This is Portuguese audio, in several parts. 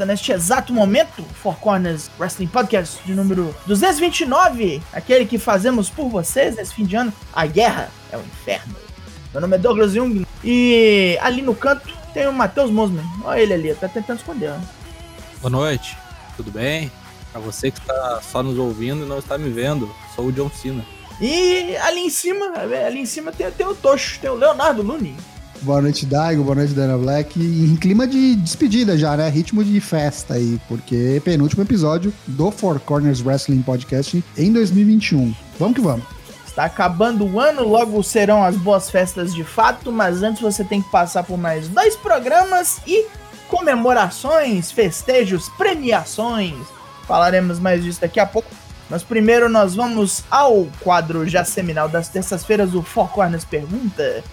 Começa neste exato momento Four Corners Wrestling Podcast de número 229, aquele que fazemos por vocês nesse fim de ano. A guerra é o inferno. Meu nome é Douglas Jung e ali no canto tem o Matheus Mosman. Olha ele ali, tá tentando esconder. Né? Boa noite, tudo bem? Pra você que tá só nos ouvindo e não está me vendo, sou o John Cena. E ali em cima, ali em cima tem, tem o Tocho, tem o Leonardo Luni. Boa noite, Daigo. Boa noite, Dana Black. em clima de despedida já, né? Ritmo de festa aí, porque penúltimo episódio do Four Corners Wrestling Podcast em 2021. Vamos que vamos. Está acabando o ano, logo serão as boas festas de fato, mas antes você tem que passar por mais dois programas e comemorações, festejos, premiações. Falaremos mais disso daqui a pouco. Mas primeiro nós vamos ao quadro já seminal das terças-feiras, o Four Corners Pergunta.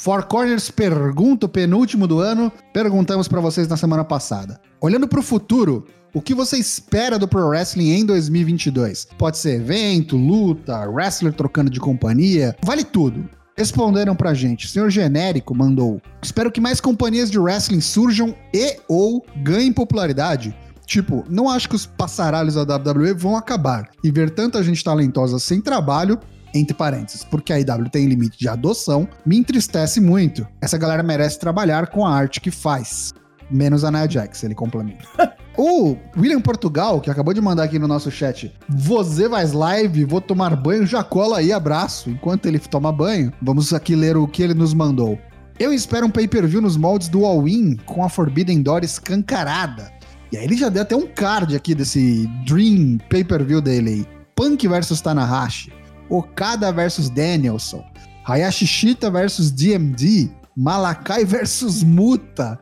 Four Corners pergunta, o penúltimo do ano, perguntamos para vocês na semana passada. Olhando para o futuro, o que você espera do Pro Wrestling em 2022? Pode ser evento, luta, wrestler trocando de companhia, vale tudo. Responderam pra gente. O senhor Genérico mandou: Espero que mais companhias de wrestling surjam e ou ganhem popularidade. Tipo, não acho que os passaralhos da WWE vão acabar. E ver tanta gente talentosa sem trabalho entre parênteses, porque a IW tem limite de adoção, me entristece muito. Essa galera merece trabalhar com a arte que faz. Menos a Nia Jax, ele complementa. o William Portugal, que acabou de mandar aqui no nosso chat, você vai live, vou tomar banho, já cola aí, abraço. Enquanto ele toma banho, vamos aqui ler o que ele nos mandou. Eu espero um pay-per-view nos moldes do All-In com a Forbidden Door escancarada. E aí ele já deu até um card aqui desse Dream pay-per-view dele Punk versus Tanahashi. Okada versus Danielson, Hayashi Shita versus DMD, Malakai versus Muta,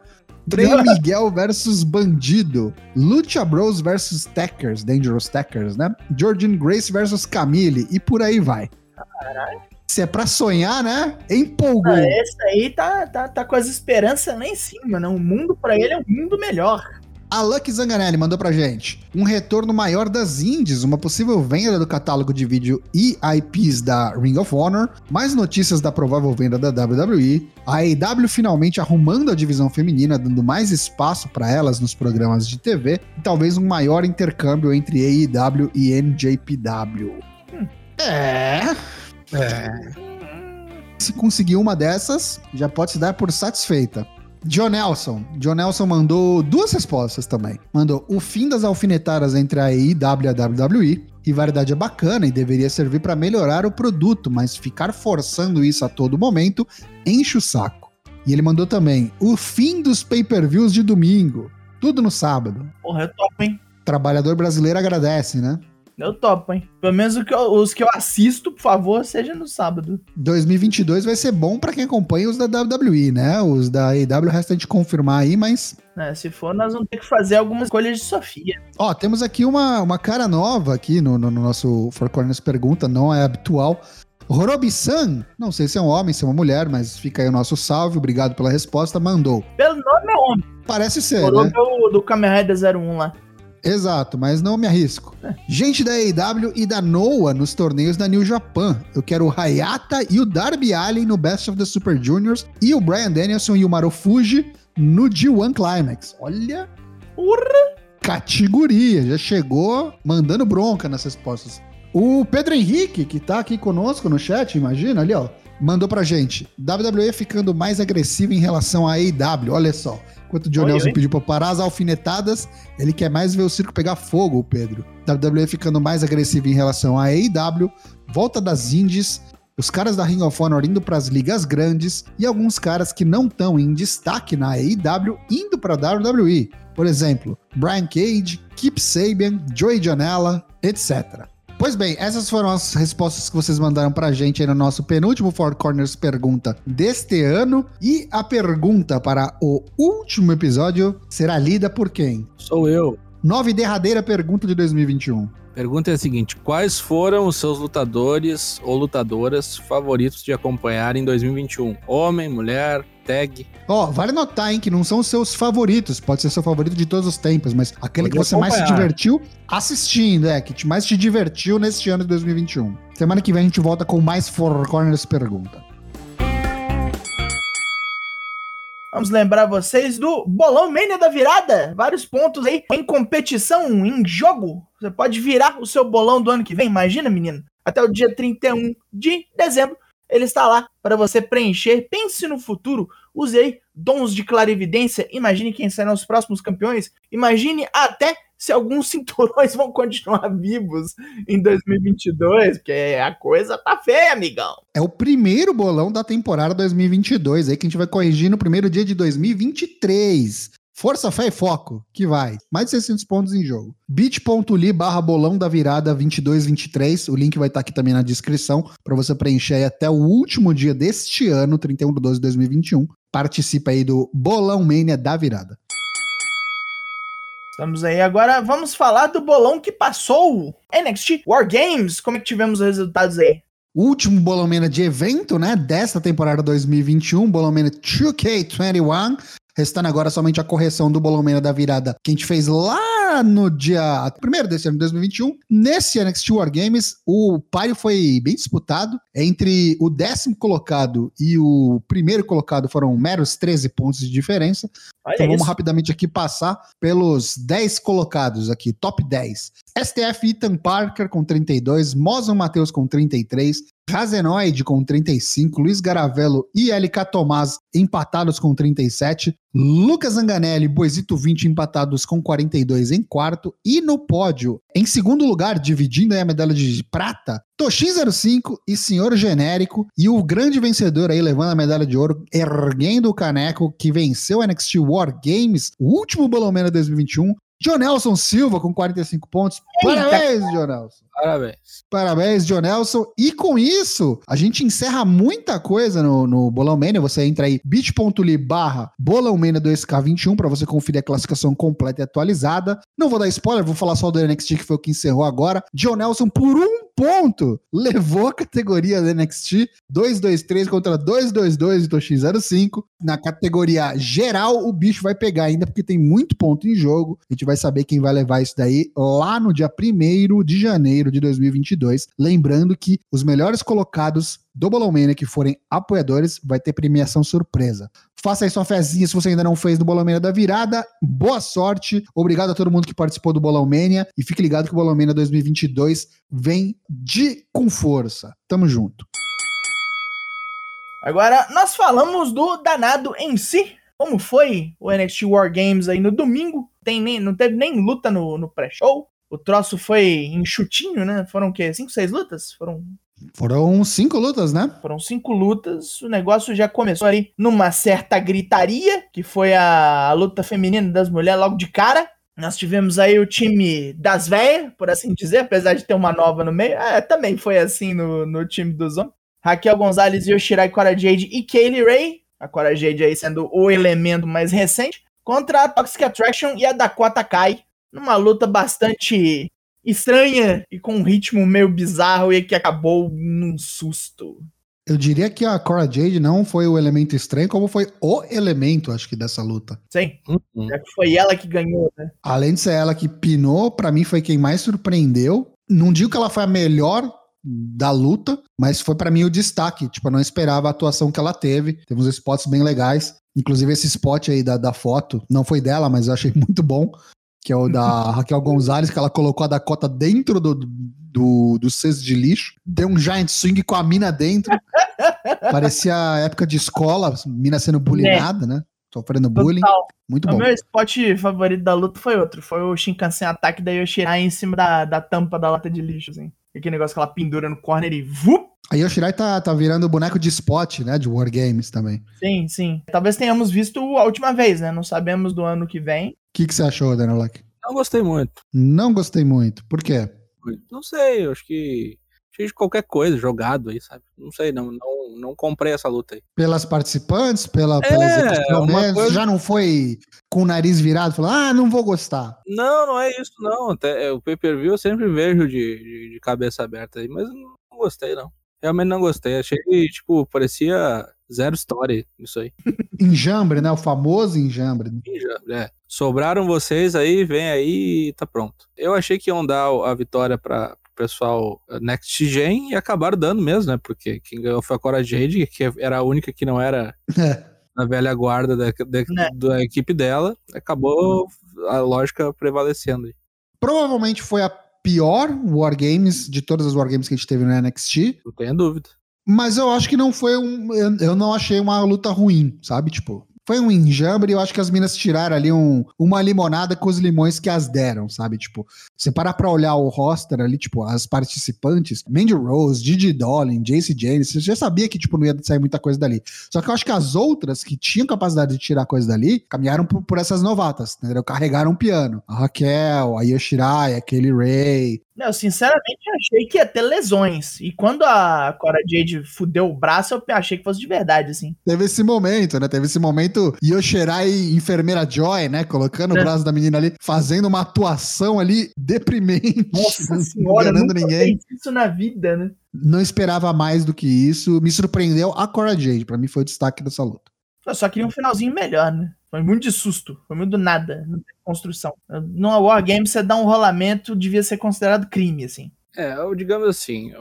Trey Miguel versus Bandido, Lucha Bros versus Tackers, Dangerous Tackers, né? Jordan Grace versus Camille e por aí vai. Caralho. Se é pra sonhar, né? Empolgou. Ah, esse aí tá, tá, tá com as esperanças lá em cima, né? O mundo para ele é um mundo melhor. A Lucky Zanganelli mandou pra gente um retorno maior das indies, uma possível venda do catálogo de vídeo e IPs da Ring of Honor, mais notícias da provável venda da WWE, a AEW finalmente arrumando a divisão feminina, dando mais espaço para elas nos programas de TV, e talvez um maior intercâmbio entre AEW e NJPW. Hum. É. É. Se conseguir uma dessas, já pode se dar por satisfeita. John Nelson. John Nelson mandou duas respostas também. Mandou o fim das alfinetadas entre a AEW e a WWE. Rivalidade é bacana e deveria servir para melhorar o produto, mas ficar forçando isso a todo momento enche o saco. E ele mandou também o fim dos pay-per-views de domingo. Tudo no sábado. Porra, é top, hein? Trabalhador brasileiro agradece, né? Eu topo, hein? Pelo menos que eu, os que eu assisto, por favor, seja no sábado. 2022 vai ser bom para quem acompanha os da WWE, né? Os da AEW resta de confirmar aí, mas... É, se for, nós vamos ter que fazer algumas escolhas de Sofia. Ó, temos aqui uma, uma cara nova aqui no, no, no nosso Four Corners Pergunta, não é habitual. Horobi-san, não sei se é um homem, se é uma mulher, mas fica aí o nosso salve, obrigado pela resposta, mandou. Pelo nome é homem. Parece ser, Horobi né? é o do Kamen Rider 01 lá. Exato, mas não me arrisco. Gente da AEW e da Noah nos torneios da New Japan. Eu quero o Hayata e o Darby Allin no Best of the Super Juniors e o Brian Danielson e o Marufuji no G1 Climax. Olha, Urra! categoria, já chegou mandando bronca nessas respostas. O Pedro Henrique, que tá aqui conosco no chat, imagina ali, ó, mandou pra gente. WWE ficando mais agressivo em relação à AEW, olha só. Enquanto o John oi, Nelson pediu pra parar as alfinetadas, ele quer mais ver o circo pegar fogo, o Pedro. WWE ficando mais agressivo em relação à AEW, volta das indies, os caras da Ring of Honor indo para as ligas grandes e alguns caras que não estão em destaque na AEW indo para a WWE. Por exemplo, Brian Cage, Kip Sabian, Joey Janela, etc. Pois bem, essas foram as respostas que vocês mandaram pra gente aí no nosso penúltimo Four Corners Pergunta deste ano. E a pergunta para o último episódio será lida por quem? Sou eu. Nova e derradeira pergunta de 2021. Pergunta é a seguinte: quais foram os seus lutadores ou lutadoras favoritos de acompanhar em 2021? Homem, mulher, tag? Ó, vale notar, hein, que não são os seus favoritos. Pode ser seu favorito de todos os tempos, mas aquele Pode que você mais se acompanhar. divertiu assistindo, é, que te- mais te divertiu neste ano de 2021. Semana que vem a gente volta com mais Four Corners pergunta. Vamos lembrar vocês do Bolão Mania da Virada. Vários pontos aí em competição, em jogo. Você pode virar o seu bolão do ano que vem. Imagina, menino. Até o dia 31 de dezembro. Ele está lá para você preencher. Pense no futuro. Use aí dons de clarividência. Imagine quem serão os próximos campeões. Imagine até se alguns cinturões vão continuar vivos em 2022. Porque a coisa tá feia, amigão. É o primeiro bolão da temporada 2022, aí que a gente vai corrigir no primeiro dia de 2023. Força, fé e foco, que vai. Mais de 600 pontos em jogo. bit.ly barra bolão da virada 2223. O link vai estar aqui também na descrição para você preencher aí até o último dia deste ano, 31 de 12 de 2021. Participa aí do Bolão Mania da virada. Estamos aí agora, vamos falar do bolão que passou. NXT War Games, como é que tivemos os resultados aí? O último Bolão Mania de evento, né, desta temporada 2021, Bolão Mania 2K21, restando agora somente a correção do Bolão Mania da virada que a gente fez lá no dia primeiro desse ano de 2021. Nesse NXT War Games, o páreo foi bem disputado entre o décimo colocado e o primeiro colocado foram meros 13 pontos de diferença. Olha Então vamos isso. rapidamente aqui passar pelos 10 colocados aqui, top 10. STF Ethan Parker com 32, Mozon Matheus com 33, Razenoid com 35, Luiz Garavello e LK Tomás empatados com 37, Lucas Zanganelli e Boisito 20 empatados com 42 em quarto e no pódio, em segundo lugar, dividindo aí a medalha de prata, Toshin 05 e Senhor Genérico e o grande vencedor aí levando a medalha de ouro, erguendo o caneco que venceu o NXT War Games, o último Bolomena 2021, John Nelson Silva com 45 pontos. Parabéns, John Nelson. Parabéns. Parabéns, John Nelson. E com isso, a gente encerra muita coisa no, no Bolão Mania. Você entra aí bit.ly barra Bolão Mania 2K21 para você conferir a classificação completa e atualizada. Não vou dar spoiler, vou falar só do NXT que foi o que encerrou agora. John Nelson, por um ponto, levou a categoria do NXT 223 contra 222 do X05. Na categoria geral, o bicho vai pegar ainda, porque tem muito ponto em jogo. A gente vai saber quem vai levar isso daí lá no dia 1 de janeiro de 2022. Lembrando que os melhores colocados do Bolão Mania que forem apoiadores vai ter premiação surpresa. Faça aí sua fezinha se você ainda não fez do Bolão Mania da virada. Boa sorte. Obrigado a todo mundo que participou do Bolão Mania. E fique ligado que o Bolão Mania 2022 vem de com força. Tamo junto. Agora, nós falamos do danado em si. Como foi o NXT War Games aí no domingo? Tem nem, não teve nem luta no, no pré-show. O troço foi enxutinho, né? Foram o quê? Cinco, seis lutas? Foram, Foram cinco lutas, né? foram cinco lutas. O negócio já começou ali numa certa gritaria, que foi a, a luta feminina das mulheres logo de cara. Nós tivemos aí o time das véias, por assim dizer, apesar de ter uma nova no meio. É, também foi assim no, no time dos homens. Raquel Gonzalez, Yoshirai Cora Jade e Kaylee Ray. A Cora Jade aí sendo o elemento mais recente. Contra a Toxic Attraction e a Dakota Kai. Numa luta bastante estranha e com um ritmo meio bizarro e que acabou num susto. Eu diria que a Cora Jade não foi o elemento estranho, como foi o elemento, acho que, dessa luta. Sim, Uhum. já que foi ela que ganhou, né? Além de ser ela que pinou, pra mim foi quem mais surpreendeu. Não digo que ela foi a melhor da luta, mas foi pra mim o destaque. Tipo, eu não esperava a atuação que ela teve. Teve uns spots bem legais. Inclusive esse spot aí da, da foto, não foi dela, mas eu achei muito bom. Que é o da Raquel Gonzalez, que ela colocou a Dakota dentro do, do, do cesto de lixo. Deu um giant swing com a mina dentro. Parecia a época de escola, mina sendo bullyingada, né? Sofrendo bullying. Total. Muito O bom. meu spot favorito da luta foi outro. Foi o Shinkansen ataque da Yoshirai em cima da, da tampa da lata de lixo, assim. Aquele negócio que ela pendura no corner e vup! A Yoshirai tá, tá virando boneco de spot, né? De Wargames também. Sim, sim. Talvez tenhamos visto a última vez, né? Não sabemos do ano que vem. O que, que você achou, Daniel Luck? Não gostei muito. Não gostei muito. Por quê? Não sei, eu acho que de qualquer coisa jogado aí, sabe? Não sei, não, não, não comprei essa luta aí. Pelas participantes, pela, É, pelas coisa- já não foi com o nariz virado, falando, ah, não vou gostar. Não, não é isso, não. Até, é, o pay-per-view eu sempre vejo de, de, de cabeça aberta aí, mas não, não gostei, não. Realmente não gostei. Achei que, tipo, parecia zero story isso aí. Enjambre, né? O famoso enjambre. Já- é. Sobraram vocês aí, vem aí e tá pronto. Eu achei que iam dar a vitória para o pessoal eh, Next Gen e acabaram dando mesmo, né? Porque quem ganhou foi a Cora Jade, que era a única que não era É. da velha guarda da, da, Né. da equipe dela. Acabou a lógica prevalecendo aí. Provavelmente foi a pior Wargames de todas as Wargames que a gente teve no NXT. Não tenha dúvida. Mas eu acho que não foi um. Eu, não achei uma luta ruim, sabe? Tipo, foi um enjambre eu acho que as minas tiraram ali um, uma limonada com os limões que as deram, sabe? Tipo, você parar pra olhar o roster ali, tipo, as participantes, Mandy Rose, Gigi Dolin, Jace James, você já sabia que, tipo, não ia sair muita coisa dali. Só que eu acho que as outras que tinham capacidade de tirar coisa dali, caminharam por, por essas novatas, entendeu? Carregaram o piano. A Raquel, a Yoshirai, a Kelly Ray, Eu, sinceramente, achei que ia ter lesões. E quando a Cora Jade fudeu o braço, eu achei que fosse de verdade, assim. Teve esse momento, né? Teve esse momento Yoshirai, enfermeira Joy, né? Colocando o É. braço da menina ali, fazendo uma atuação ali deprimente. Nossa não senhora, enganando nunca ninguém. isso na vida, né? Não esperava mais do que isso. Me surpreendeu a Cora Jade. Pra mim foi o destaque dessa luta. Eu só queria um finalzinho melhor, né? Foi muito de susto, foi muito do nada, não teve construção. Numa Wargame, você dar um rolamento devia ser considerado crime, assim. É, digamos assim,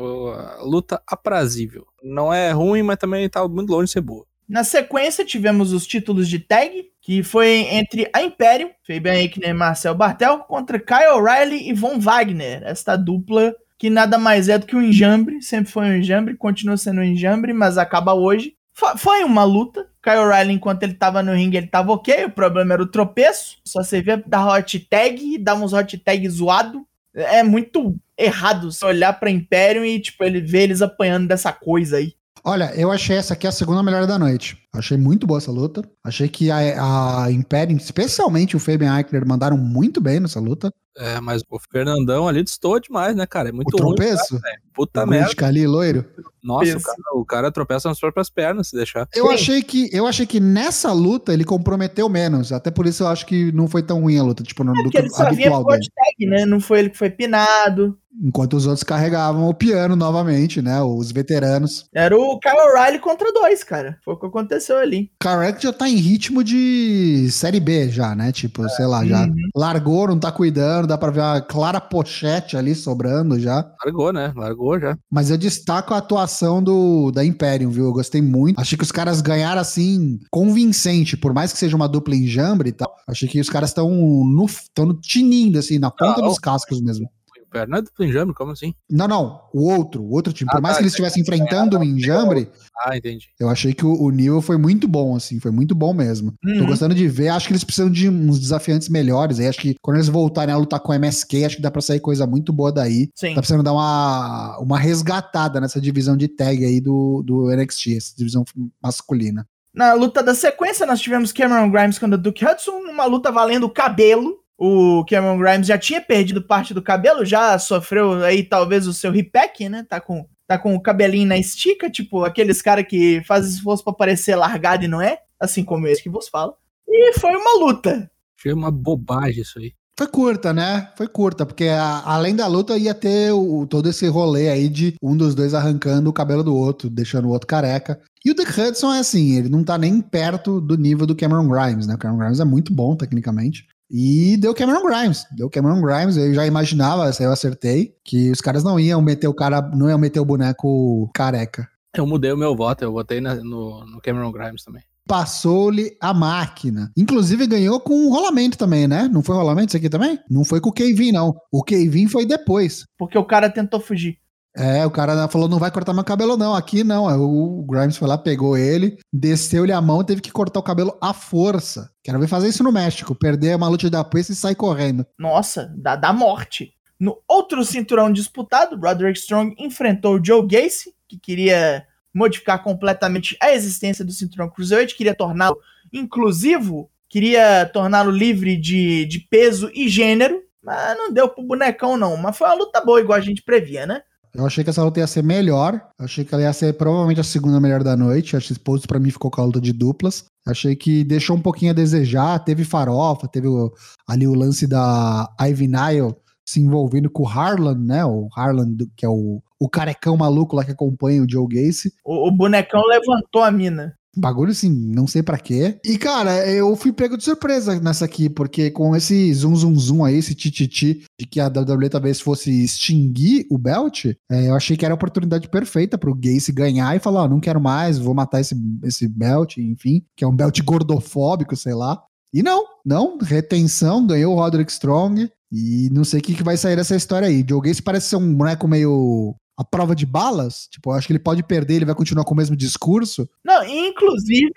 luta aprazível. Não é ruim, mas também tá muito longe de ser boa. Na sequência, tivemos os títulos de tag, que foi entre a Império, Fabian Eichner e Marcel Bartel, contra Kyle O'Reilly e Von Wagner. Esta dupla que nada mais é do que um enjambre, sempre foi um enjambre, continua sendo um enjambre, mas acaba hoje. Fo- Foi uma luta. Kyle O'Reilly, enquanto ele tava no ringue, ele tava ok. O problema era o tropeço. Só servia dar hot tag, dar uns hot tag zoado. É muito errado você olhar pra Império e, tipo, ele ver eles apanhando dessa coisa aí. Olha, eu achei essa aqui a segunda melhor da noite. Achei muito boa essa luta. Achei que a, a Imperium, especialmente o Fabian Eichner, mandaram muito bem nessa luta. É, mas o Fernandão ali destoou demais, né, cara? É muito o ruim. tropeço, Puta o merda. Ali, loiro. Nossa, o cara, o cara tropeça nas próprias pernas, se deixar. Eu Sim. achei, que, eu achei que nessa luta ele comprometeu menos. Até por isso eu acho que não foi tão ruim a luta. Tipo, na Porque luta ele só vinha habitual com dele. tag, né? Não foi ele que foi pinado. Enquanto os outros carregavam o piano novamente, né? Os veteranos. Era o Kyle O'Reilly contra dois, cara. Foi o que aconteceu ali. Karek já tá em ritmo de Série B já, né? Tipo, sei lá, já Uhum. largou, não tá cuidando, dá pra ver a clara pochete ali sobrando já. Largou, né? Largou já. Mas eu destaco a atuação do da Imperium, viu? Eu gostei muito. Achei que os caras ganharam assim, convincente, por mais que seja uma dupla enjambre e tal. Achei que os caras estão no, tão no tinindo, assim, na ponta Ah, dos cascos mesmo. O não é duplo enjambre, como assim? Não, não, o outro, o outro time. Por Ah, mais tá, que eles estivessem enfrentando um enjambre, Ah, entendi. eu achei que o, o nível foi muito bom, assim, foi muito bom mesmo. Tô Uhum. gostando de ver, acho que eles precisam de uns desafiantes melhores. Aí acho que quando eles voltarem a lutar com o MSK, acho que dá pra sair coisa muito boa daí. Sim. Tá precisando dar uma, uma resgatada nessa divisão de tag aí do, do NXT, essa divisão masculina. Na luta da sequência, nós tivemos Cameron Grimes contra Duke Hudson, uma luta valendo o cabelo. O Cameron Grimes já tinha perdido parte do cabelo, já sofreu aí talvez o seu repack, né? Tá com, tá com o cabelinho na estica, tipo aqueles cara que fazem esforço pra parecer largado e não é, assim como esse que vos fala. E foi uma luta. Achei uma bobagem isso aí. Foi curta, né? Foi curta, porque a- além da luta ia ter o, todo esse rolê aí de um dos dois arrancando o cabelo do outro, deixando o outro careca. E o Duke Hudson é assim, ele não tá nem perto do nível do Cameron Grimes, né? O Cameron Grimes é muito bom tecnicamente. E deu Cameron Grimes, deu Cameron Grimes, eu já imaginava, eu acertei, que os caras não iam meter o cara, não iam meter o boneco careca. Eu mudei o meu voto, eu votei na- no, no Cameron Grimes também. Passou-lhe a máquina. Inclusive ganhou com um rolamento também, né? Não foi rolamento isso aqui também? Não foi com o Kevin, não. O Kevin foi depois. Porque o cara tentou fugir. É, o cara falou, não vai cortar meu cabelo não, aqui não. O Grimes foi lá, pegou ele, desceu-lhe a mão, teve que cortar o cabelo à força. Quero ver fazer isso no México, perder uma luta da aposta e sair correndo. Nossa, da, da morte. No outro cinturão disputado, Roderick Strong enfrentou Joe Gacy, que queria modificar completamente a existência do cinturão Cruiserweight, queria torná-lo inclusivo, queria torná-lo livre de, de peso e gênero, mas não deu pro bonecão não, mas foi uma luta boa, igual a gente previa, né? Eu achei que essa luta ia ser melhor. Achei que ela ia ser provavelmente a segunda melhor da noite. A X-Pose pra mim ficou com a luta de duplas. Achei que deixou um pouquinho a desejar. Teve farofa, teve o- ali o lance da Ivy Nile se envolvendo com o Harlan, né? O Harlan, que é o, o carecão maluco lá que acompanha o Joe Gacy. O, o bonecão levantou a mina. Bagulho assim, não sei pra quê. E, cara, eu fui pego de surpresa nessa aqui, porque com esse zum zum zum aí, esse tititi de que a WWE talvez fosse extinguir o belt, é, eu achei que era a oportunidade perfeita pro Gacy ganhar e falar, ó, não quero mais, vou matar esse, esse belt, enfim, que é um belt gordofóbico, sei lá. E não, não, retenção, ganhou o Roderick Strong e não sei o que, que vai sair dessa história aí. Joe Gacy parece ser um boneco meio a prova de balas, tipo, eu acho que ele pode perder, ele vai continuar com o mesmo discurso, Não, inclusive,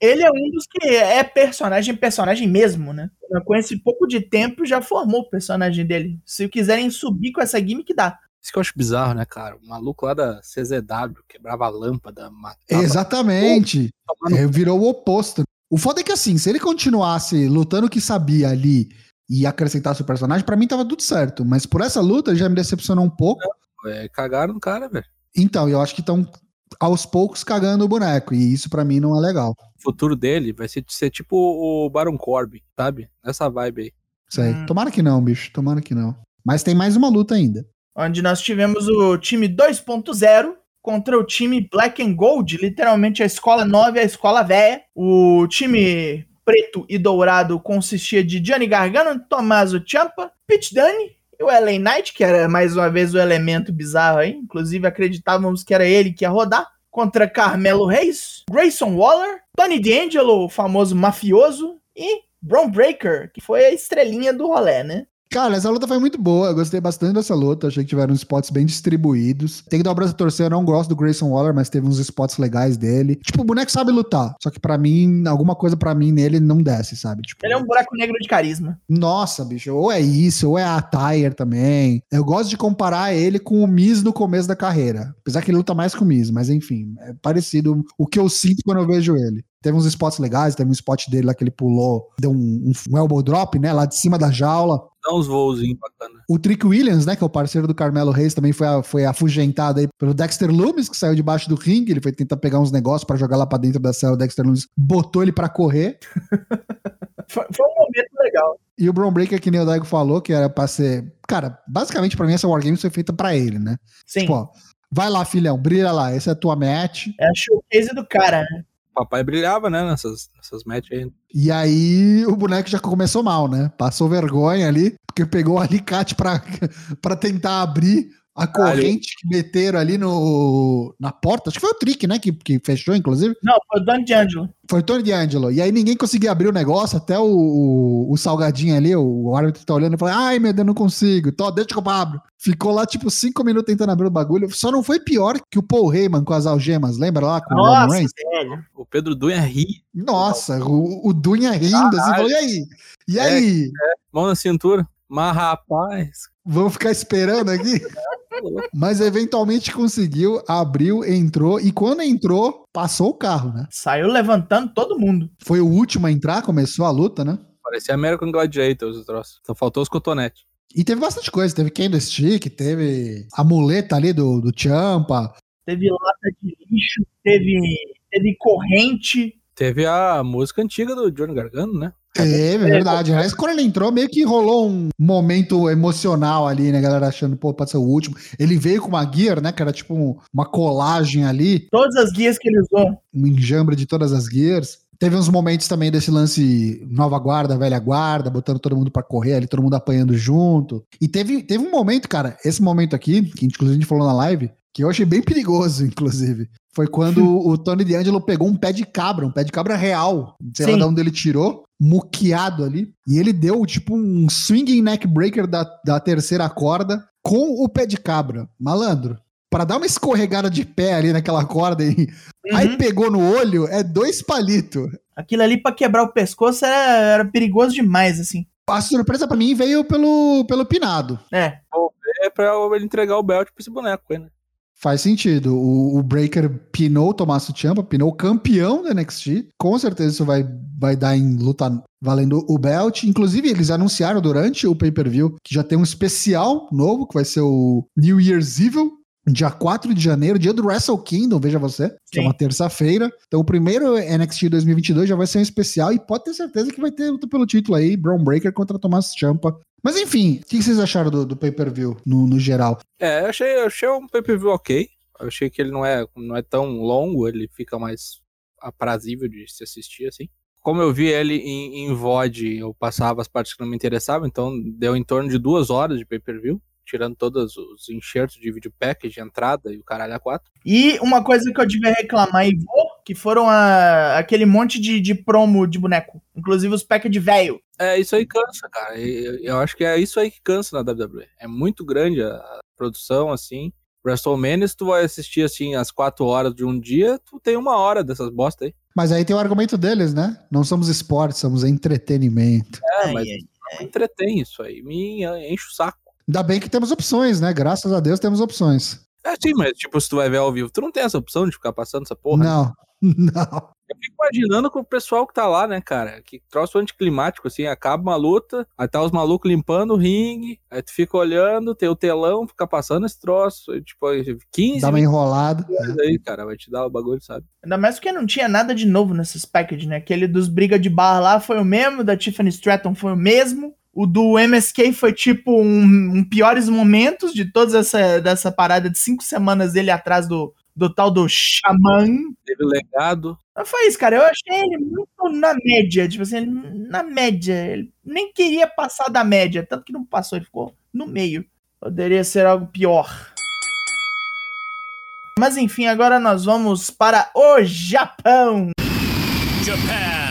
ele é um dos que é personagem, personagem mesmo, né? Com esse pouco de tempo já formou o personagem dele. Se quiserem subir com essa gimmick, dá. Isso que eu acho bizarro, né, cara? O maluco lá da CZW quebrava a lâmpada, matava. Exatamente. tomando- É, virou o oposto. O foda é que assim, se ele continuasse lutando o que sabia ali e acrescentasse o personagem, pra mim tava tudo certo. Mas por essa luta já me decepcionou um pouco. É, cagaram no cara, velho. Então, eu acho que estão aos poucos cagando o boneco. E isso pra mim não é legal. O futuro dele vai ser, ser tipo o Baron Corbin, sabe? Nessa vibe aí. Sei. Hum. Tomara que não, bicho. Tomara que não. Mas tem mais uma luta ainda. Onde nós tivemos o time 2.0 contra o time Black and Gold, literalmente a escola 9 e a escola velha. O time preto e dourado consistia de Johnny Gargano, Tommaso Ciampa, Pete Dunne e o LA Knight, que era mais uma vez o elemento bizarro aí. Inclusive acreditávamos que era ele que ia rodar. Contra Carmelo Reis, Grayson Waller, Tony D'Angelo, o famoso mafioso, e Braun Breaker, que foi a estrelinha do rolê, né? Cara, essa luta foi muito boa. Eu gostei bastante dessa luta. Achei que tiveram spots bem distribuídos. Tem que dar o braço a torcer. Eu não gosto do Grayson Waller, mas teve uns spots legais dele. Tipo, o boneco sabe lutar. Só que pra mim, alguma coisa pra mim nele não desce, sabe? Tipo, Ele é um buraco negro de carisma. Nossa, bicho, ou é isso, ou é a Tyre também. Eu gosto de comparar ele com o Miz no começo da carreira. Apesar que ele luta mais com o Miz, mas enfim, é parecido o que eu sinto quando eu vejo ele. Teve uns spots legais, teve um spot dele lá que ele pulou, deu um, um, um elbow drop, né, lá de cima da jaula. Dá uns voozinhos bacana. O Trick Williams, né, que é o parceiro do Carmelo Reis, também foi, a- foi afugentado aí pelo Dexter Loomis, que saiu debaixo do ringue. Ele foi tentar pegar uns negócios pra jogar lá pra dentro da cela. O Dexter Loomis botou ele pra correr. Foi, foi um momento legal. E o Braun Breaker, que nem o Daigo falou, que era pra ser. Cara, basicamente pra mim essa Wargames foi feita pra ele, né? Sim. Tipo, ó, vai lá, filhão, brilha lá, essa é a tua match. é a showcase do cara, né? Papai brilhava, né, nessas, nessas matches aí. E aí o boneco já começou mal, né? Passou vergonha ali, porque pegou o alicate pra, pra tentar abrir a corrente que meteram ali no, na porta. Acho que foi o Trick, né? Que, que fechou, inclusive. Não, foi o Don D'Angelo. Foi o Tony D'Angelo. E aí ninguém conseguia abrir o negócio, até o, o, o salgadinho ali, o, o árbitro tá olhando e falou: ai meu Deus, não consigo. Tó, deixa que eu abro. Ficou lá, tipo, cinco minutos tentando abrir o bagulho. Só não foi pior que o Paul Heyman com as algemas, lembra lá? Com o Roman Nossa, Reigns? velho. O Pedro Dunha ri, Nossa, o, o Dunha rindo, assim, falou: e aí? E É. aí? mão na cintura. Mas rapaz, Vamos ficar esperando aqui? Mas eventualmente conseguiu, abriu, entrou, e quando entrou, passou o carro, né? Saiu levantando todo mundo. Foi o último a entrar, começou a luta, né? parecia American Gladiators o troço. Só faltou os cotonetes. E teve bastante coisa, teve candlestick, teve a muleta ali do, do Champa. Teve lata de lixo, teve, teve corrente. Teve a música antiga do Johnny Gargano, né? Teve, é verdade. Mas quando ele entrou, meio que rolou um momento emocional ali, né? A galera achando, pô, pode ser o último. Ele veio com uma gear, né? Que era tipo um- uma colagem ali, Todas as guias que ele usou. um enjambre de todas as gears. Teve uns momentos também desse lance nova guarda, velha guarda, botando todo mundo pra correr ali, todo mundo apanhando junto. E teve, teve um momento, cara, esse momento aqui, que inclusive a gente falou na live, que eu achei bem perigoso, inclusive. Foi quando o Tony D'Angelo pegou um pé de cabra, um pé de cabra real. Sei lá Sim. de onde ele tirou, muqueado ali. E ele deu, tipo, um swinging neck breaker da, da terceira corda com o pé de cabra. Malandro. Pra dar uma escorregada de pé ali naquela corda e Aí Uhum. pegou no olho, é dois palitos. Aquilo ali pra quebrar o pescoço era, era perigoso demais, assim. A surpresa pra mim veio pelo, pelo pinado. É. É pra ele entregar o belt pra esse boneco aí, né? Faz sentido. O, o Breaker pinou o Tommaso Ciampa, pinou o campeão da NXT. Com certeza isso vai, vai dar em luta valendo o belt. Inclusive, eles anunciaram durante o pay-per-view que já tem um especial novo, que vai ser o New Year's Evil, dia 4 de janeiro, dia do Wrestle Kingdom, veja você, que é uma terça-feira. Então, o primeiro NXT 2022 já vai ser um especial e pode ter certeza que vai ter luta pelo título aí, Braun Breaker contra Tomás Champa. Mas enfim, o que vocês acharam do, do pay-per-view no, no, geral? É, eu achei, eu achei um pay-per-view ok. Eu achei que ele não é, não é tão longo, ele fica mais aprazível de se assistir, assim. Como eu vi ele em, em VOD, eu passava as partes que não me interessavam, então deu em torno de duas horas de pay-per-view tirando todos os enxertos de vídeo package, de entrada e o caralho a quatro. E uma coisa que eu tive a reclamar e vou, que foram a, aquele monte de, de promo de boneco, inclusive os package velho. É, isso aí cansa, cara. Eu, eu acho que é isso aí que cansa na WWE. É muito grande a produção, assim. WrestleMania, se tu vai assistir, assim, às quatro horas de um dia, tu tem uma hora dessas bosta aí. Mas aí tem o argumento deles, né? Não somos esportes, somos entretenimento. É, mas ai, ai. entretém isso aí. Me enche o saco. Ainda bem que temos opções, né? Graças a Deus temos opções. É, sim, mas tipo, se tu vai ver ao vivo, tu não tem essa opção de ficar passando essa porra? Né? Não, né? não. Eu fico imaginando com o pessoal que tá lá, né, cara? Que troço anticlimático, assim, acaba uma luta, aí tá os malucos limpando o ringue, aí tu fica olhando, tem o telão, fica passando esse troço, aí, tipo, 15 Dá uma enrolada. Aí, cara, vai te dar o bagulho, sabe? Ainda mais porque não tinha nada de novo nesses packages, né? Aquele dos briga de bar lá foi o mesmo, da Tiffany Stratton foi o mesmo. O do MSK foi tipo um, um piores momentos de toda essa dessa parada de cinco semanas dele atrás do, do tal do Xamã. Teve legado. Mas foi isso, cara. Eu achei ele muito na média. Tipo assim, na média. Ele nem queria passar da média. Tanto que não passou, ele ficou no meio. Poderia ser algo pior. Mas enfim, agora nós vamos para o Japão. Japan.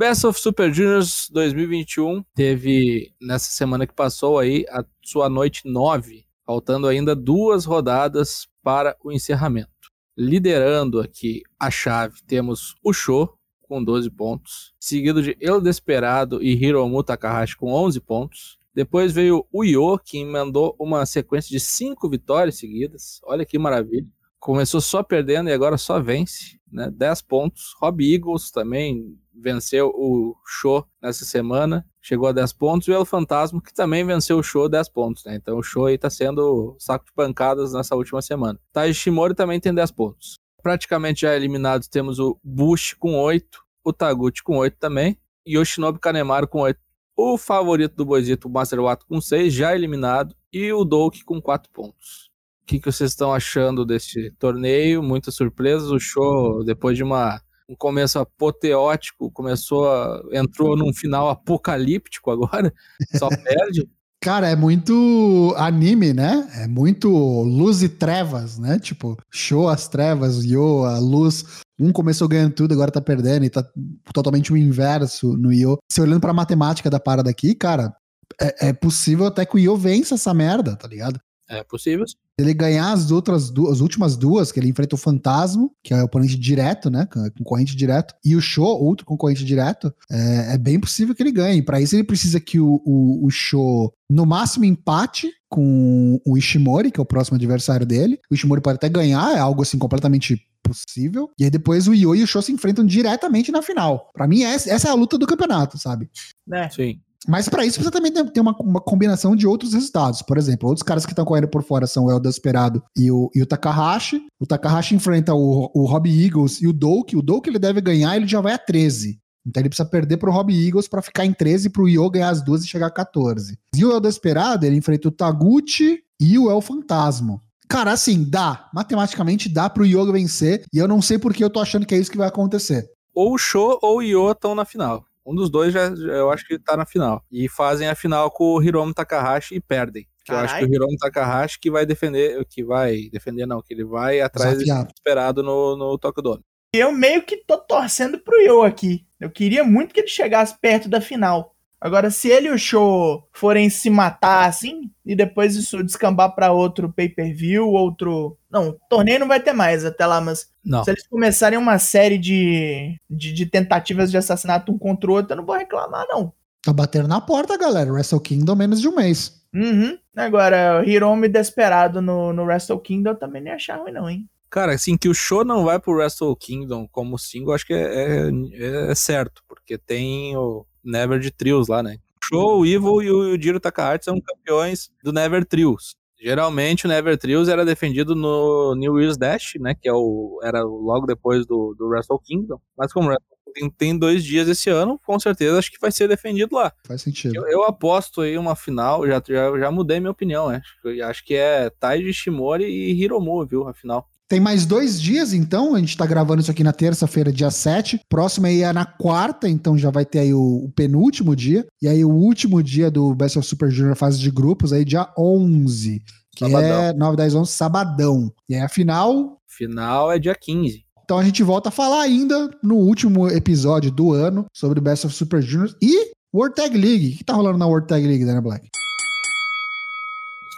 Best of Super Juniors 2021 teve nessa semana que passou aí a sua noite 9, faltando ainda duas rodadas para o encerramento. Liderando aqui a chave, temos o Show com 12 pontos, seguido de El Desperado e Hiromu Takahashi com 11 pontos. Depois veio o Yo, que emendou uma sequência de 5 vitórias seguidas. Olha que maravilha. Começou só perdendo e agora só vence, né? 10 pontos. Rob Eagles também venceu o show nessa semana, chegou a 10 pontos, e o El Fantasma, que também venceu o show 10 pontos, né? Então o show aí tá sendo saco de pancadas nessa última semana. Taiji Shimori também tem 10 pontos. Praticamente já eliminados temos o Bush com 8, o Taguchi com 8 também, e o Shinobi Kanemaru com 8. O favorito do Boisito, o Master Watt, com 6, já eliminado, e o Douk com 4 pontos. O que, que vocês estão achando desse torneio? Muitas surpresas. O show, depois de uma um começo apoteótico, começou a, entrou num final apocalíptico agora, só perde. Cara, é muito anime, né? É muito luz e trevas, né? Tipo, show as trevas, yo, a luz. Um começou ganhando tudo, agora tá perdendo e tá totalmente o inverso no Yo. Se olhando pra matemática da parada aqui, cara, é, é possível até que o Yo vença essa merda, tá ligado? É possível. Se ele ganhar as outras duas, as últimas duas, que ele enfrenta o Fantasma, que é o oponente direto, né? Concorrente direto, e o Show, outro concorrente direto, é, é bem possível que ele ganhe. Para isso, ele precisa que o, o, o Show, no máximo, empate com o Ishimori, que é o próximo adversário dele. O Ishimori pode até ganhar, é algo assim completamente possível. E aí depois o Yo e o Show se enfrentam diretamente na final. Para mim, essa, essa é a luta do campeonato, sabe? É. Sim. Mas para isso você também tem uma, uma, combinação de outros resultados. Por exemplo, outros caras que estão correndo por fora são o El Desperado e o, e o Takahashi. O Takahashi enfrenta o, o Eagles e o Douk. O Douk ele deve ganhar, ele já vai a 13. Então ele precisa perder pro Robbie Eagles para ficar em 13 pro Yo ganhar as duas e chegar a 14. E o El Desperado, ele enfrenta o Taguchi e o El Fantasma. Cara, assim, dá. Matematicamente dá pro Yoga vencer. E eu não sei porque eu tô achando que é isso que vai acontecer. Ou o Show ou o Yo estão na final. Um dos dois já, eu acho que tá na final. E fazem a final com o Hiromu Takahashi e perdem. Que eu acho que o Hiromu Takahashi que vai defender, que vai defender não, que ele vai atrás esperado no, no Tokyo Dome. Eu meio que tô torcendo pro Yo aqui. Eu queria muito que ele chegasse perto da final. Agora, se ele e o Show forem se matar assim, e depois isso descambar para outro pay-per-view, outro. Não, torneio não vai ter mais até lá, mas não. se eles começarem uma série de, de, de, tentativas de assassinato um contra o outro, eu não vou reclamar, não. Tá batendo na porta, galera. Wrestle Kingdom menos de um mês. Uhum. Agora, Hiromi desesperado no, no Wrestle Kingdom também nem achar ruim, não, hein? Cara, assim, que o show não vai pro Wrestle Kingdom como single, acho que é, é, é certo, porque tem o Never de Trios lá, né? Show, o Evil e o Jiro Takahashi são campeões do Never Trios. Geralmente o Never Trios era defendido no New Year's Dash, né? Que é o, era logo depois do, do Wrestle Kingdom. Mas como tem, tem dois dias esse ano, com certeza acho que vai ser defendido lá. Faz sentido. Eu, eu aposto aí uma final, já, já, já mudei minha opinião, acho, acho que é Taiji Shimori e Hiromu, viu, a final. Tem mais dois dias, então. A gente tá gravando isso aqui na terça-feira, dia 7. Próximo aí é na quarta, então já vai ter aí o, o, penúltimo dia. E aí o último dia do Best of Super Junior fase de grupos, aí dia 11. Que sabadão. é 9, 10, 11, sabadão. E aí a final... Final é dia 15. Então a gente volta a falar ainda no último episódio do ano sobre o Best of Super Junior e World Tag League. O que tá rolando na World Tag League, Dana Black?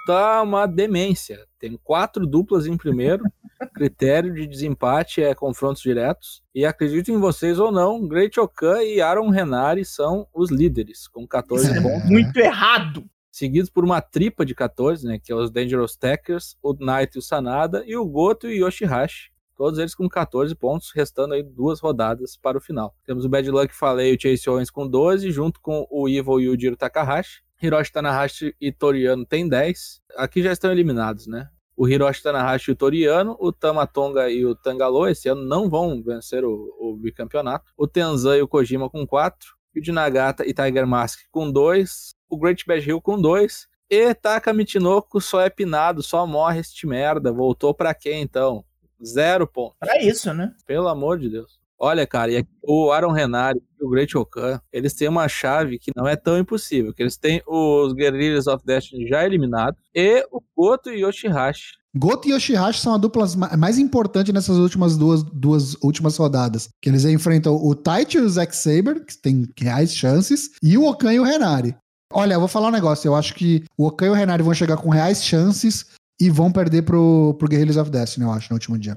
Está uma demência. Tem quatro duplas em primeiro. Critério de desempate é confrontos diretos. E acredito em vocês ou não, Great Okan e Aaron Renari são os líderes, com 14 é. pontos. Muito errado! Seguidos por uma tripa de 14, né? Que é os Dangerous Tackers, o Knight e o Sanada, e o Goto e o Yoshihashi. Todos eles com 14 pontos, restando aí duas rodadas para o final. Temos o Bad Luck Falei o Chase Owens com 12, junto com o Evil e o Jiro Takahashi. Hiroshi Tanahashi e Toriano tem 10. Aqui já estão eliminados, né? o Hiroshi Tanahashi e o Toriano, o Tamatonga e o Tangalo esse ano não vão vencer o, o bicampeonato, o Tenzan e o Kojima com 4, o de Nagata e Tiger Mask com 2, o Great Bash Hill com 2, e Taka Michinoku só é pinado, só morre este merda, voltou pra quê então? Zero ponto. Pra isso, né? Pelo amor de Deus. Olha, cara, o Aaron Renari e o Great Okan, eles têm uma chave que não é tão impossível, que eles têm os Guerrillas of Destiny já eliminados e o Goto e Yoshihashi. Goto e Yoshihashi são a dupla mais importante nessas últimas duas, duas últimas rodadas. Que eles enfrentam o Taichi e o Zack Saber, que tem reais chances, e o Okan e o Renari. Olha, eu vou falar um negócio. Eu acho que o Okan e o Renari vão chegar com reais chances e vão perder pro, pro Guerrillas of Destiny, eu acho, no último dia.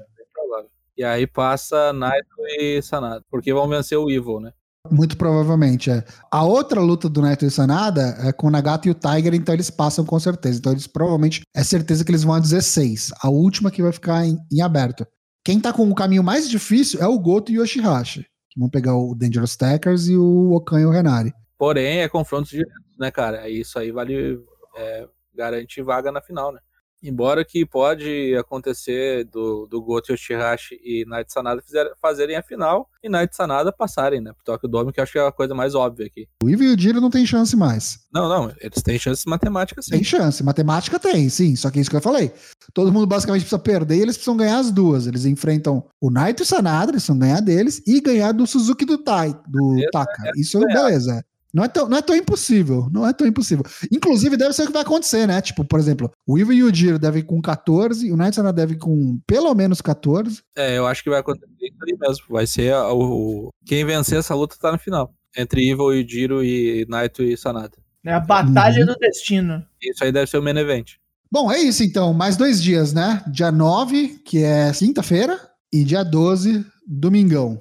E aí passa Naito e Sanada, porque vão vencer o Evil, né? Muito provavelmente, é. A outra luta do Naito e Sanada é com o Nagata e o Tiger, então eles passam com certeza. Então eles provavelmente, é certeza que eles vão a 16. A última que vai ficar em, em aberto. Quem tá com o caminho mais difícil é o Goto e o Yoshihashi, que vão pegar o Dangerous Stackers e o Okan e o Renari. Porém, é confrontos diretos, né, cara? Isso aí vale. É, garante vaga na final, né? Embora que pode acontecer do, do Goto Yoshihashi e Night Sanada fizer, fazerem a final e Night Sanada passarem, né? Pro Tokyo Dome, que eu acho que é a coisa mais óbvia aqui. O Ivo e o Jiro não tem chance mais. Não, não, eles têm chance matemática sim. Tem chance, matemática tem, sim. Só que é isso que eu falei. Todo mundo basicamente precisa perder e eles precisam ganhar as duas. Eles enfrentam o e Sanada, eles precisam ganhar deles e ganhar do Suzuki do Tai, do Taka. É isso, é beleza. Não é, tão, não é tão impossível. Não é tão impossível. Inclusive, deve ser o que vai acontecer, né? Tipo, por exemplo, o Ivo e o Jiro devem com 14, o Nightsana deve com pelo menos 14. É, eu acho que vai acontecer isso ali mesmo. Vai ser o, quem vencer essa luta tá no final. Entre Evil e Jiro e Naito e Sanada. É a batalha uhum. do destino. Isso aí deve ser o main event. Bom, é isso então. Mais dois dias, né? Dia 9, que é quinta-feira, e dia 12, domingão.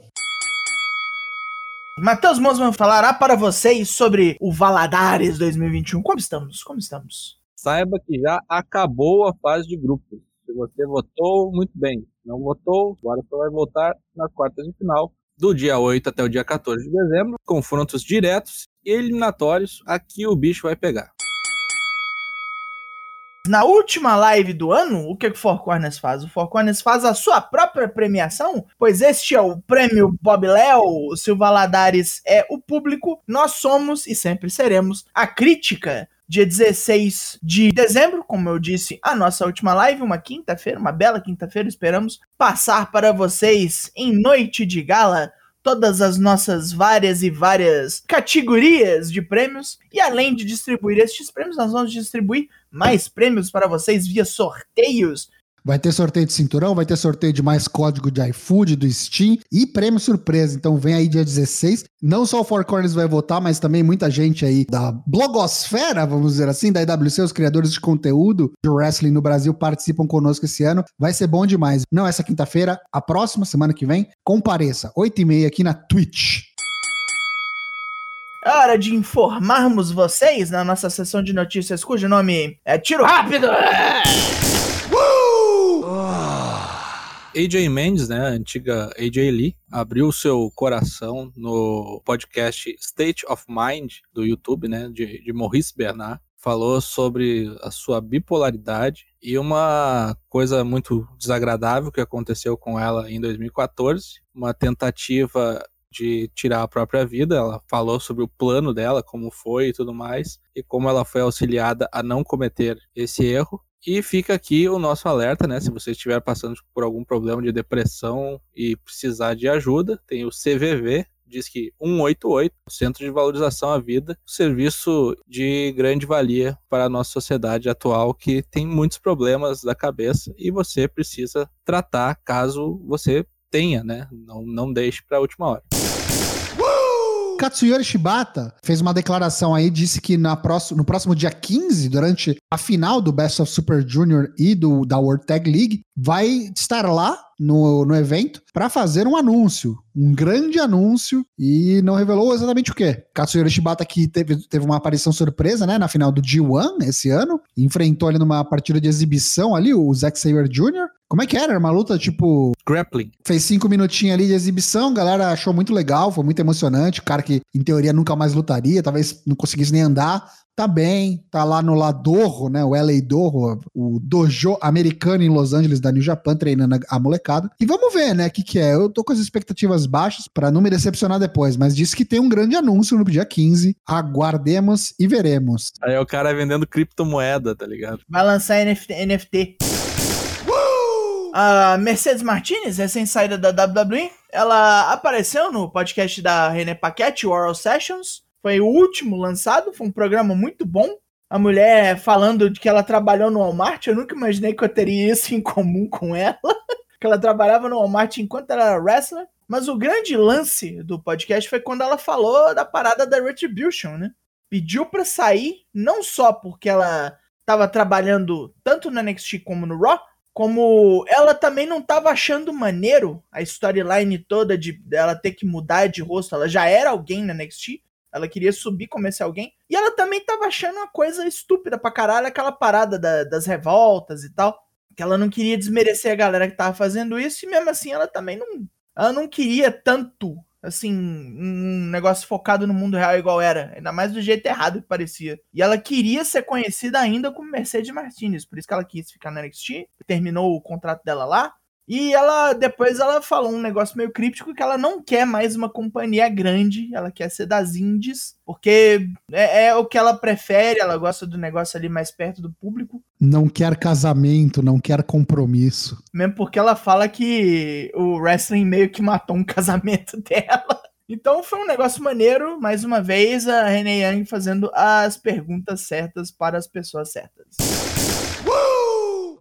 Matheus Mosman falará para vocês sobre o Valadares 2021. Como estamos? Como estamos? Saiba que já acabou a fase de grupos. Se você votou, muito bem. Não votou, agora você vai votar nas quartas de final, do dia 8 até o dia 14 de dezembro. Confrontos diretos e eliminatórios. Aqui o bicho vai pegar. Na última live do ano, o que, o Four Corners faz? O Four Corners faz a sua própria premiação, pois este é o prêmio Bob Léo, o Valadares é o público, nós somos e sempre seremos a crítica. Dia 16 de dezembro, como eu disse, a nossa última live, uma quinta-feira, uma bela quinta-feira, esperamos passar para vocês em noite de gala todas as nossas várias e várias categorias de prêmios. E além de distribuir estes prêmios, nós vamos distribuir mais prêmios para vocês via sorteios Vai ter sorteio de cinturão, vai ter sorteio de mais código de iFood, do Steam e prêmio surpresa. Então vem aí dia 16. Não só o Four Corners vai votar, mas também muita gente aí da blogosfera, vamos dizer assim, da IWC, os criadores de conteúdo de wrestling no Brasil participam conosco esse ano. Vai ser bom demais. Não essa quinta-feira, a próxima semana que vem, compareça, 8 e meia aqui na Twitch. É hora de informarmos vocês na nossa sessão de notícias, cujo nome é Tiro Rápido! AJ Mendes, né, a antiga AJ Lee, abriu seu coração no podcast State of Mind do YouTube, né, de, de Maurice Bernard. Falou sobre a sua bipolaridade e uma coisa muito desagradável que aconteceu com ela em 2014, uma tentativa de tirar a própria vida. Ela falou sobre o plano dela, como foi e tudo mais, e como ela foi auxiliada a não cometer esse erro. E fica aqui o nosso alerta, né? Se você estiver passando por algum problema de depressão e precisar de ajuda, tem o CVV, diz que 188, Centro de Valorização à Vida, serviço de grande valia para a nossa sociedade atual que tem muitos problemas da cabeça e você precisa tratar caso você tenha, né? Não, não deixe para a última hora. Katsuyori Shibata fez uma declaração aí, disse que na próximo, no próximo dia 15, durante a final do Best of Super Junior e do, da World Tag League, vai estar lá no, no evento para fazer um anúncio, um grande anúncio, e não revelou exatamente o que. Katsuyori Shibata que teve, teve uma aparição surpresa, né, na final do G1 esse ano, enfrentou ele numa partida de exibição ali, o Zack Saber Jr., como é que era? Era uma luta tipo. Grappling. Fez cinco minutinhos ali de exibição, a galera achou muito legal, foi muito emocionante. O cara que, em teoria, nunca mais lutaria, talvez não conseguisse nem andar. Tá bem, tá lá no Ladorro, né? O LA Dorro, o dojo americano em Los Angeles da New Japan, treinando a molecada. E vamos ver, né? O que, que é. Eu tô com as expectativas baixas para não me decepcionar depois, mas disse que tem um grande anúncio no dia 15. Aguardemos e veremos. Aí é o cara vendendo criptomoeda, tá ligado? Vai lançar NFT. A Mercedes Martinez, recém-saída da WWE, ela apareceu no podcast da René Paquette, Oral Sessions. Foi o último lançado, foi um programa muito bom. A mulher falando de que ela trabalhou no Walmart, eu nunca imaginei que eu teria isso em comum com ela. que ela trabalhava no Walmart enquanto ela era wrestler. Mas o grande lance do podcast foi quando ela falou da parada da Retribution, né? Pediu pra sair, não só porque ela tava trabalhando tanto no NXT como no Raw, como ela também não estava achando maneiro a storyline toda de ela ter que mudar de rosto. Ela já era alguém na NXT, ela queria subir como esse alguém. E ela também estava achando uma coisa estúpida pra caralho, aquela parada da, das revoltas e tal. Que ela não queria desmerecer a galera que tava fazendo isso, e mesmo assim ela também não. Ela não queria tanto assim, um negócio focado no mundo real igual era. Ainda mais do jeito errado que parecia. E ela queria ser conhecida ainda como Mercedes Martinez, por isso que ela quis ficar na NXT, terminou o contrato dela lá. E ela depois ela falou um negócio meio críptico que ela não quer mais uma companhia grande, ela quer ser das indies, porque é, é, o que ela prefere, ela gosta do negócio ali mais perto do público. Não quer casamento, não quer compromisso. Mesmo porque ela fala que o wrestling meio que matou um casamento dela. Então foi um negócio maneiro, mais uma vez, a Renee Young fazendo as perguntas certas para as pessoas certas.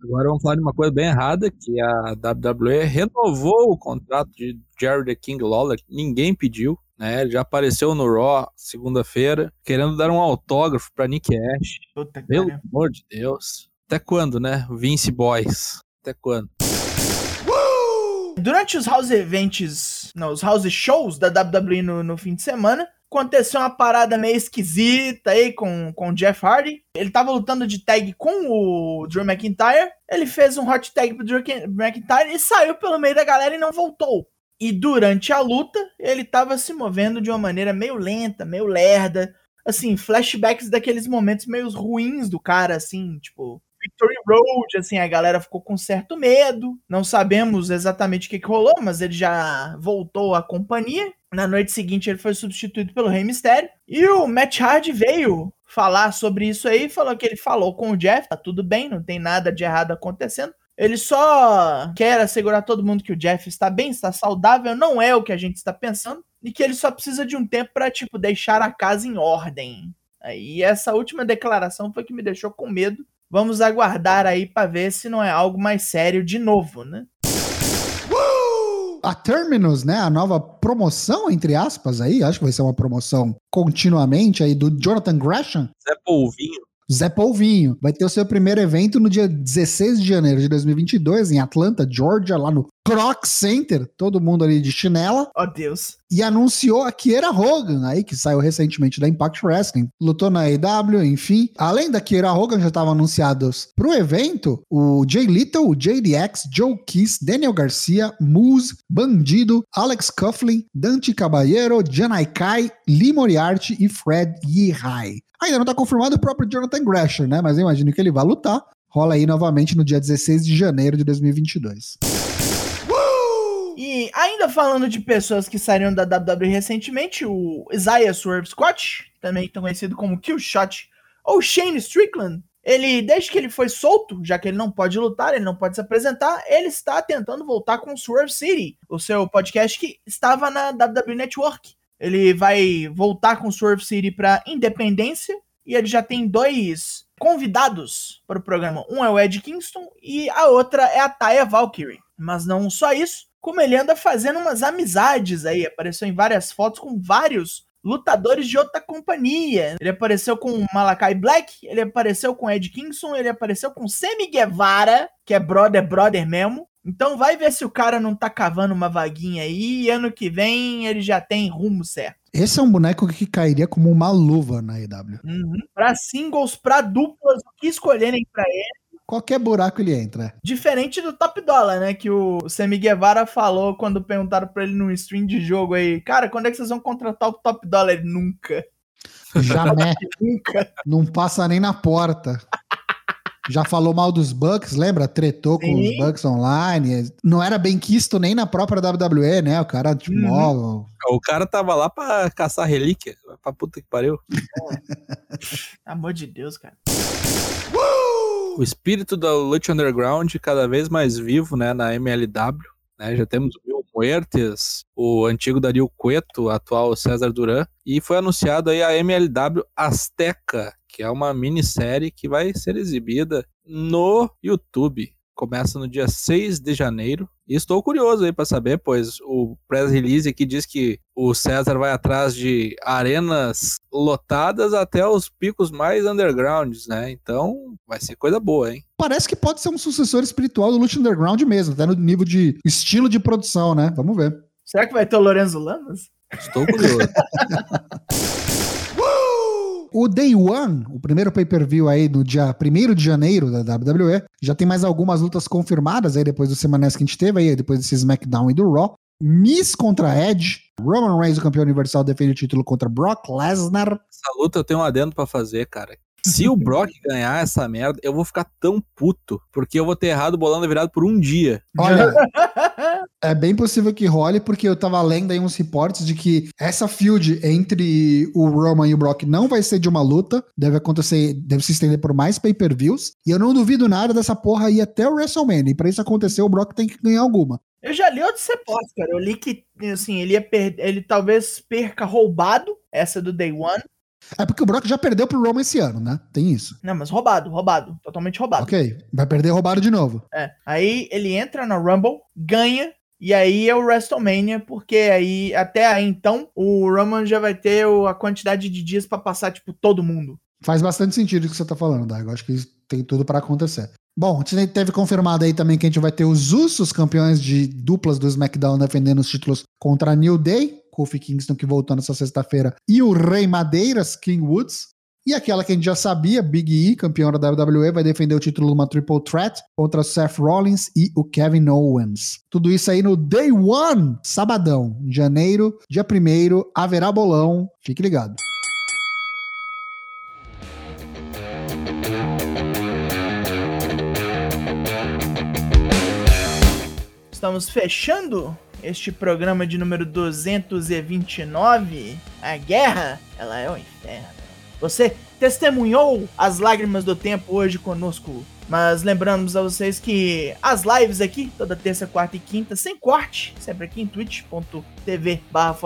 Agora vamos falar de uma coisa bem errada, que a WWE renovou o contrato de Jerry the King Lawler, ninguém pediu, né? Ele já apareceu no Raw segunda-feira, querendo dar um autógrafo para Nick Ash. Puta Pelo pariu. amor de Deus. Até quando, né? Vince Boys. Até quando? Durante os house events, não, os house shows da WWE no, no fim de semana, aconteceu uma parada meio esquisita aí com, com o Jeff Hardy. Ele tava lutando de tag com o Drew McIntyre. Ele fez um hot tag pro Drew McIntyre e saiu pelo meio da galera e não voltou. E durante a luta, ele tava se movendo de uma maneira meio lenta, meio lerda. Assim, flashbacks daqueles momentos meio ruins do cara, assim, tipo, Victory Road, assim, a galera ficou com certo medo. Não sabemos exatamente o que, que rolou, mas ele já voltou à companhia. Na noite seguinte, ele foi substituído pelo Rei Mysterio. E o Matt Hardy veio falar sobre isso aí, falou que ele falou com o Jeff, tá tudo bem, não tem nada de errado acontecendo. Ele só quer assegurar todo mundo que o Jeff está bem, está saudável, não é o que a gente está pensando, e que ele só precisa de um tempo para tipo deixar a casa em ordem. E essa última declaração foi que me deixou com medo. Vamos aguardar aí para ver se não é algo mais sério de novo, né? A Terminus, né? A nova promoção, entre aspas, aí, acho que vai ser uma promoção continuamente aí do Jonathan Gresham. Zé Polvinho. Zé Polvinho vai ter o seu primeiro evento no dia 16 de janeiro de 2022 em Atlanta, Georgia, lá no Croc Center, todo mundo ali de chinela. Oh, Deus. E anunciou a Kiera Hogan, aí que saiu recentemente da Impact Wrestling, lutou na AEW, enfim. Além da Kiera Hogan, já estavam anunciados pro evento o Jay Little, o JDX, Joe Kiss, Daniel Garcia, Moose, Bandido, Alex Coughlin, Dante Caballero, Janai Kai, Lee Moriarty e Fred Yehai. Ainda não tá confirmado o próprio Jonathan Grasher, né? Mas eu imagino que ele vai lutar. Rola aí novamente no dia 16 de janeiro de 2022. E ainda falando de pessoas que saíram da WWE recentemente, o Isaiah Swerve Scott, também conhecido como Killshot, ou Shane Strickland, ele, desde que ele foi solto, já que ele não pode lutar, ele não pode se apresentar, ele está tentando voltar com o Swerve City, o seu podcast que estava na WWE Network. Ele vai voltar com Swerve City para Independência e ele já tem dois convidados para o programa. Um é o Ed Kingston e a outra é a Taya Valkyrie. Mas não só isso, como ele anda fazendo umas amizades aí. Apareceu em várias fotos com vários lutadores de outra companhia. Ele apareceu com o Malakai Black, ele apareceu com Ed Kingston, ele apareceu com Sammy Guevara, que é brother, brother mesmo. Então vai ver se o cara não tá cavando uma vaguinha aí e ano que vem ele já tem rumo certo. Esse é um boneco que cairia como uma luva na EW. Uhum. Pra singles, pra duplas, o que escolherem pra ele qualquer buraco ele entra. Diferente do Top Dollar, né? Que o Sammy Guevara falou quando perguntaram pra ele no stream de jogo aí, cara, quando é que vocês vão contratar o Top Dollar? Ele, nunca. Jamais. Nunca. Não passa nem na porta. Já falou mal dos Bucks, lembra? Tretou Sim. com os Bucks online. Não era bem quisto nem na própria WWE, né? O cara, tipo, uhum. O cara tava lá pra caçar relíquia. Pra puta que pariu. Amor de Deus, cara o espírito da Lucha Underground cada vez mais vivo, né, na MLW. Né, já temos o Mil Muertes, o antigo Dario Cueto, atual César Duran, e foi anunciado aí a MLW Azteca, que é uma minissérie que vai ser exibida no YouTube começa no dia 6 de janeiro. E estou curioso aí para saber, pois o press release aqui diz que o César vai atrás de arenas lotadas até os picos mais undergrounds, né? Então vai ser coisa boa, hein? Parece que pode ser um sucessor espiritual do Lucha Underground mesmo, até no nível de estilo de produção, né? Vamos ver. Será que vai ter o Lorenzo Lamas? Estou curioso. O Day One, o primeiro pay-per-view aí no dia 1 de janeiro da WWE, já tem mais algumas lutas confirmadas aí depois do semanas que a gente teve aí, depois desse SmackDown e do Raw. Miss contra Edge, Roman Reigns, o campeão universal, defende o título contra Brock Lesnar. Essa luta eu tenho um adendo para fazer, cara. Se o Brock ganhar essa merda, eu vou ficar tão puto, porque eu vou ter errado bolando virado por um dia. Olha, é bem possível que role, porque eu tava lendo aí uns reportes de que essa feud entre o Roman e o Brock não vai ser de uma luta, deve acontecer, deve se estender por mais pay-per-views, e eu não duvido nada dessa porra ir até o WrestleMania, e pra isso acontecer o Brock tem que ganhar alguma. Eu já li outros reportes, cara. Eu li que, assim, ele ia perder, ele talvez perca roubado essa do Day One, é porque o Brock já perdeu pro Roman esse ano, né? Tem isso. Não, mas roubado, roubado. Totalmente roubado. Ok, vai perder roubado de novo. É. Aí ele entra na Rumble, ganha, e aí é o WrestleMania, porque aí, até aí então, o Roman já vai ter a quantidade de dias para passar, tipo, todo mundo. Faz bastante sentido o que você tá falando, Dago. Acho que tem tudo para acontecer. Bom, a gente teve confirmado aí também que a gente vai ter os Usos, campeões de duplas do SmackDown, defendendo os títulos contra a New Day. Kofi Kingston que voltou nessa sexta-feira, e o Rei Madeiras, King Woods. E aquela que a gente já sabia, Big E, campeão da WWE, vai defender o título numa Triple Threat contra Seth Rollins e o Kevin Owens. Tudo isso aí no Day One, sabadão, janeiro, dia 1 haverá bolão. Fique ligado. Estamos fechando este programa de número 229, a guerra, ela é o inferno. Você testemunhou as lágrimas do tempo hoje conosco mas lembramos a vocês que as lives aqui, toda terça, quarta e quinta, sem corte, sempre aqui em twitch.tv barra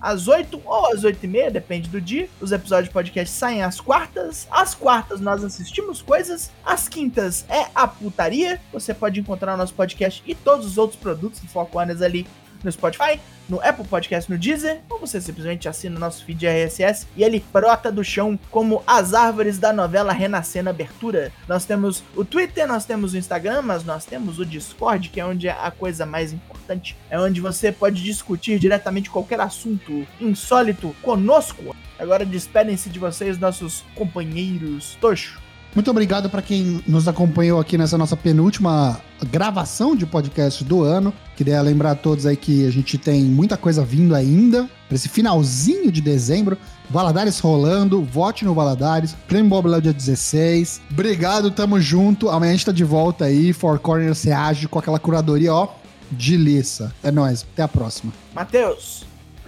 às 8 ou às 8 e meia, depende do dia. Os episódios de podcast saem às quartas. Às quartas nós assistimos coisas. Às quintas é a putaria. Você pode encontrar o nosso podcast e todos os outros produtos do Foco Anas ali no Spotify, no Apple Podcast, no Deezer, ou você simplesmente assina nosso feed RSS e ele brota do chão como as árvores da novela Renascendo Abertura. Nós temos o Twitter, nós temos o Instagram, mas nós temos o Discord, que é onde é a coisa mais importante. É onde você pode discutir diretamente qualquer assunto insólito conosco. Agora despedem-se de vocês, nossos companheiros Tocho. Muito obrigado para quem nos acompanhou aqui nessa nossa penúltima gravação de podcast do ano. Queria lembrar a todos aí que a gente tem muita coisa vindo ainda para esse finalzinho de dezembro. Valadares rolando, vote no Valadares, Prêmio Bob dia 16. Obrigado, tamo junto. Amanhã a gente tá de volta aí. Four Corners reage com aquela curadoria, ó, de liça. É nóis, até a próxima. Matheus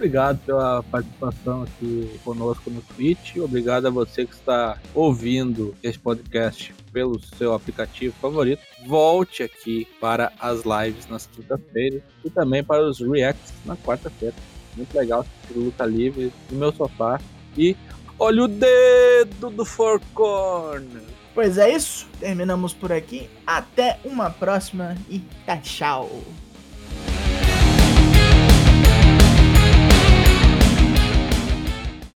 obrigado pela participação aqui conosco no Twitch. Obrigado a você que está ouvindo esse podcast pelo seu aplicativo favorito. Volte aqui para as lives nas quintas-feiras e também para os reacts na quarta-feira. Muito legal assistir luta livre no meu sofá. E olha o dedo do Four. Pois é isso, terminamos por aqui. Até uma próxima e tchau.